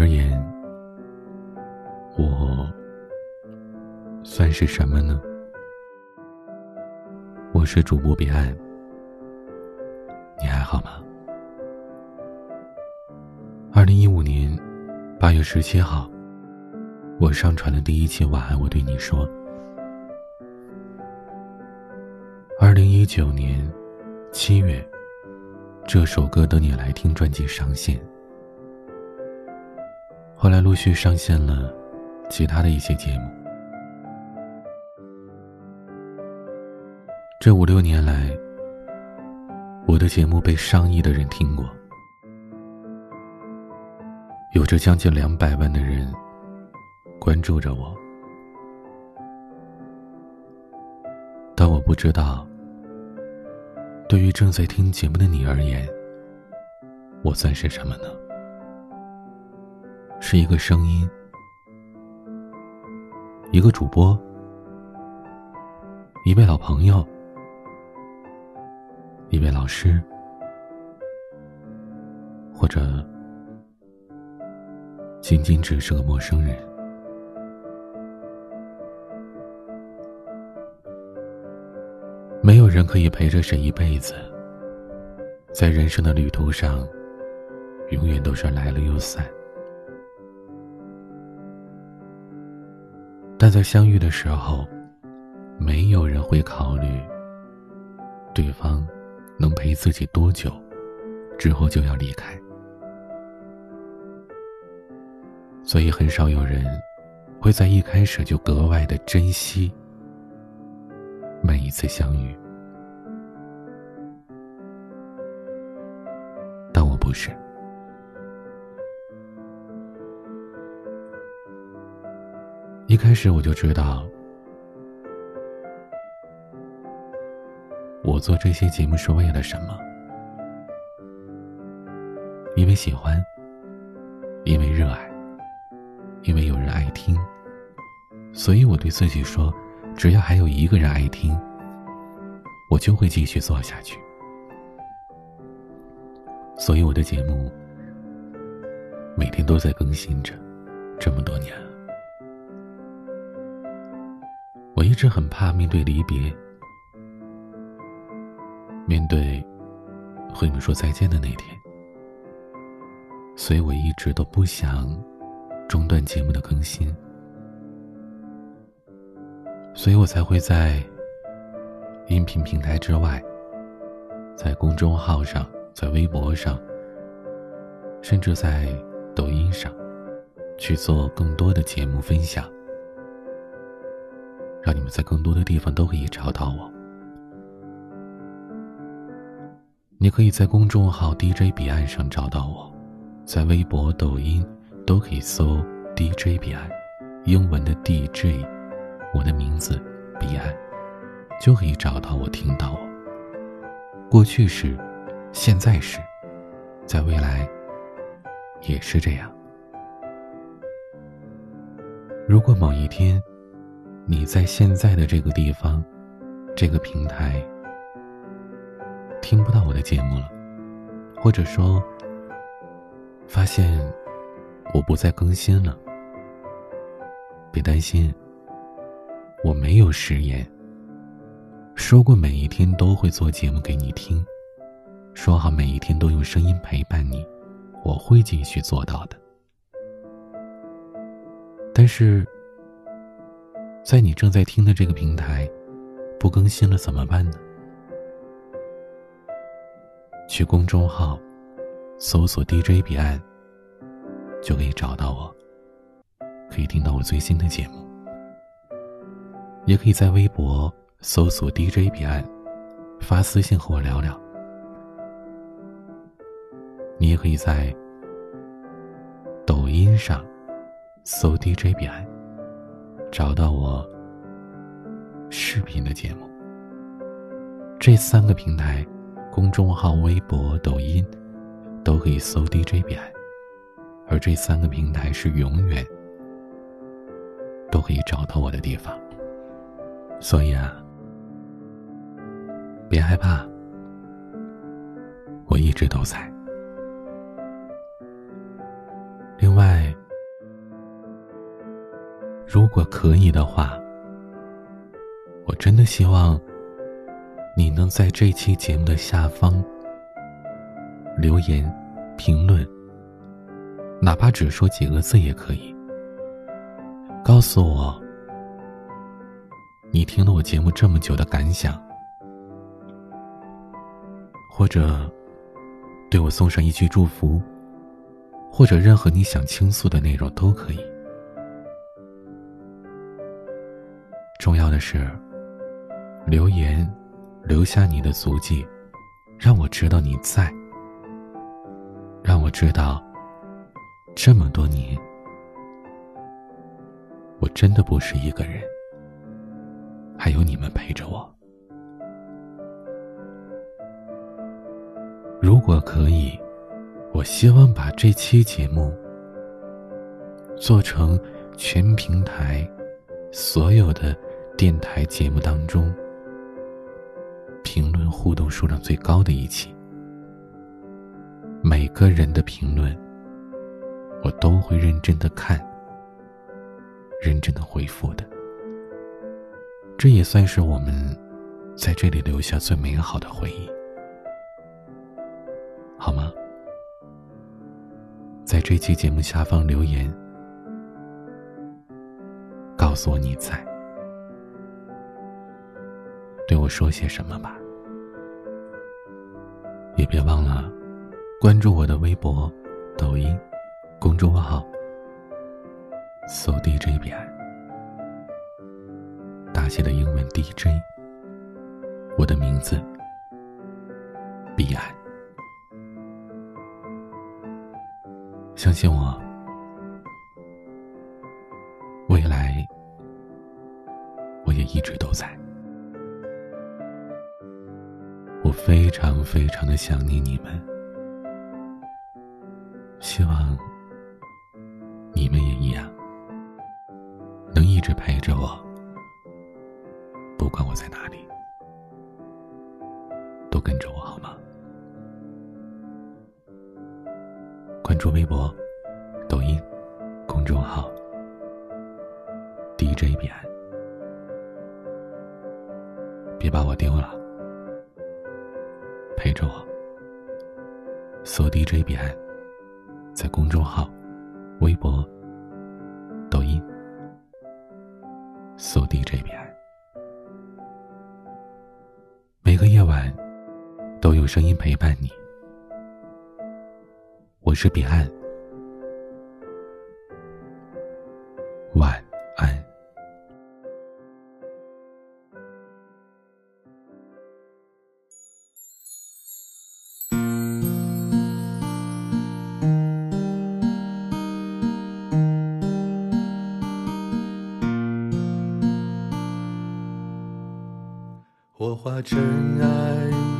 而言，我算是什么呢？我是主播彼岸，你还好吗？二零一五年八月十七号，我上传的第一期《晚安》，我对你说。二零一九年七月，这首歌等你来听专辑上线。后来陆续上线了其他的一些节目。这五六年来，我的节目被上亿的人听过，有着将近两百万的人关注着我，但我不知道。对于正在听节目的你而言，我算是什么呢？是一个声音，一个主播，一位老朋友，一位老师，或者仅仅只是个陌生人。没有人可以陪着谁一辈子，在人生的旅途上，永远都是来了又散。但在相遇的时候，没有人会考虑对方能陪自己多久，之后就要离开。所以很少有人会在一开始就格外的珍惜。每一次相遇，但我不是。开始我就知道，我做这些节目是为了什么？因为喜欢，因为热爱，因为有人爱听，所以我对自己说。只要还有一个人爱听，我就会继续做下去。所以我的节目每天都在更新着，这么多年了。我一直很怕面对离别，面对和你们说再见的那天，所以我一直都不想中断节目的更新。所以我才会在音频平台之外，在公众号上，在微博上，甚至在抖音上，去做更多的节目分享，让你们在更多的地方都可以找到我。你可以在公众号 DJ 彼岸上找到我，在微博、抖音都可以搜 DJ 彼岸，英文的 DJ。我的名字彼岸，就可以找到我，听到我。过去是，现在是，在未来也是这样。如果某一天，你在现在的这个地方、这个平台听不到我的节目了，或者说发现我不再更新了，别担心。我没有食言。说过每一天都会做节目给你听，说好每一天都用声音陪伴你，我会继续做到的。但是，在你正在听的这个平台不更新了怎么办呢？去公众号搜索 DJ 彼岸，就可以找到我，可以听到我最新的节目。也可以在微博搜索 DJ 彼岸，发私信和我聊聊。你也可以在抖音上搜 DJ 彼岸，找到我视频的节目。这三个平台，公众号、微博、抖音，都可以搜 DJ 彼岸，而这三个平台是永远都可以找到我的地方。所以啊，别害怕，我一直都在。另外如果可以的话，我真的希望你能在这期节目的下方留言、评论，哪怕只说几个字也可以，告诉我你听了我节目这么久的感想，或者对我送上一句祝福，或者任何你想倾诉的内容都可以。重要的是，留言，留下你的足迹，让我知道你在，让我知道，这么多年，我真的不是一个人，还有你们陪着我。如果可以，我希望把这期节目做成全平台所有的。电台节目当中，评论互动数量最高的一期，每个人的评论，我都会认真的看，认真的回复的。这也算是我们在这里留下最美好的回忆，好吗？在这期节目下方留言，告诉我你在。对我说些什么吧，也别忘了关注我的微博、抖音、公众号，搜 DJ 彼岸，大写的英文 DJ，我的名字彼岸，相信我，非常非常的想念你们，希望你们也一样，能一直陪着我，不管我在哪里，都跟着我好吗？关注微博、抖音公众号 DJ 彼岸，别把我丢了。陪着我，搜 DJ 彼岸，在公众号、微博、抖音搜 DJ 彼岸，每个夜晚都有声音陪伴你。我是彼岸。我化尘埃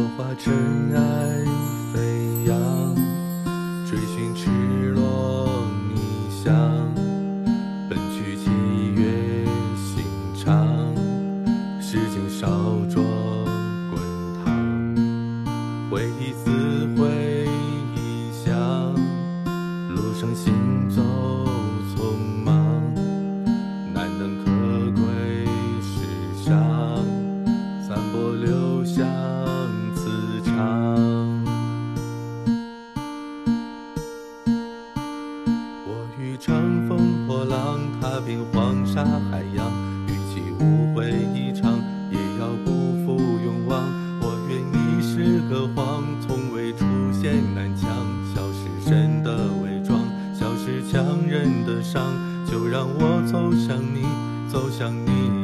我化尘埃飞。想你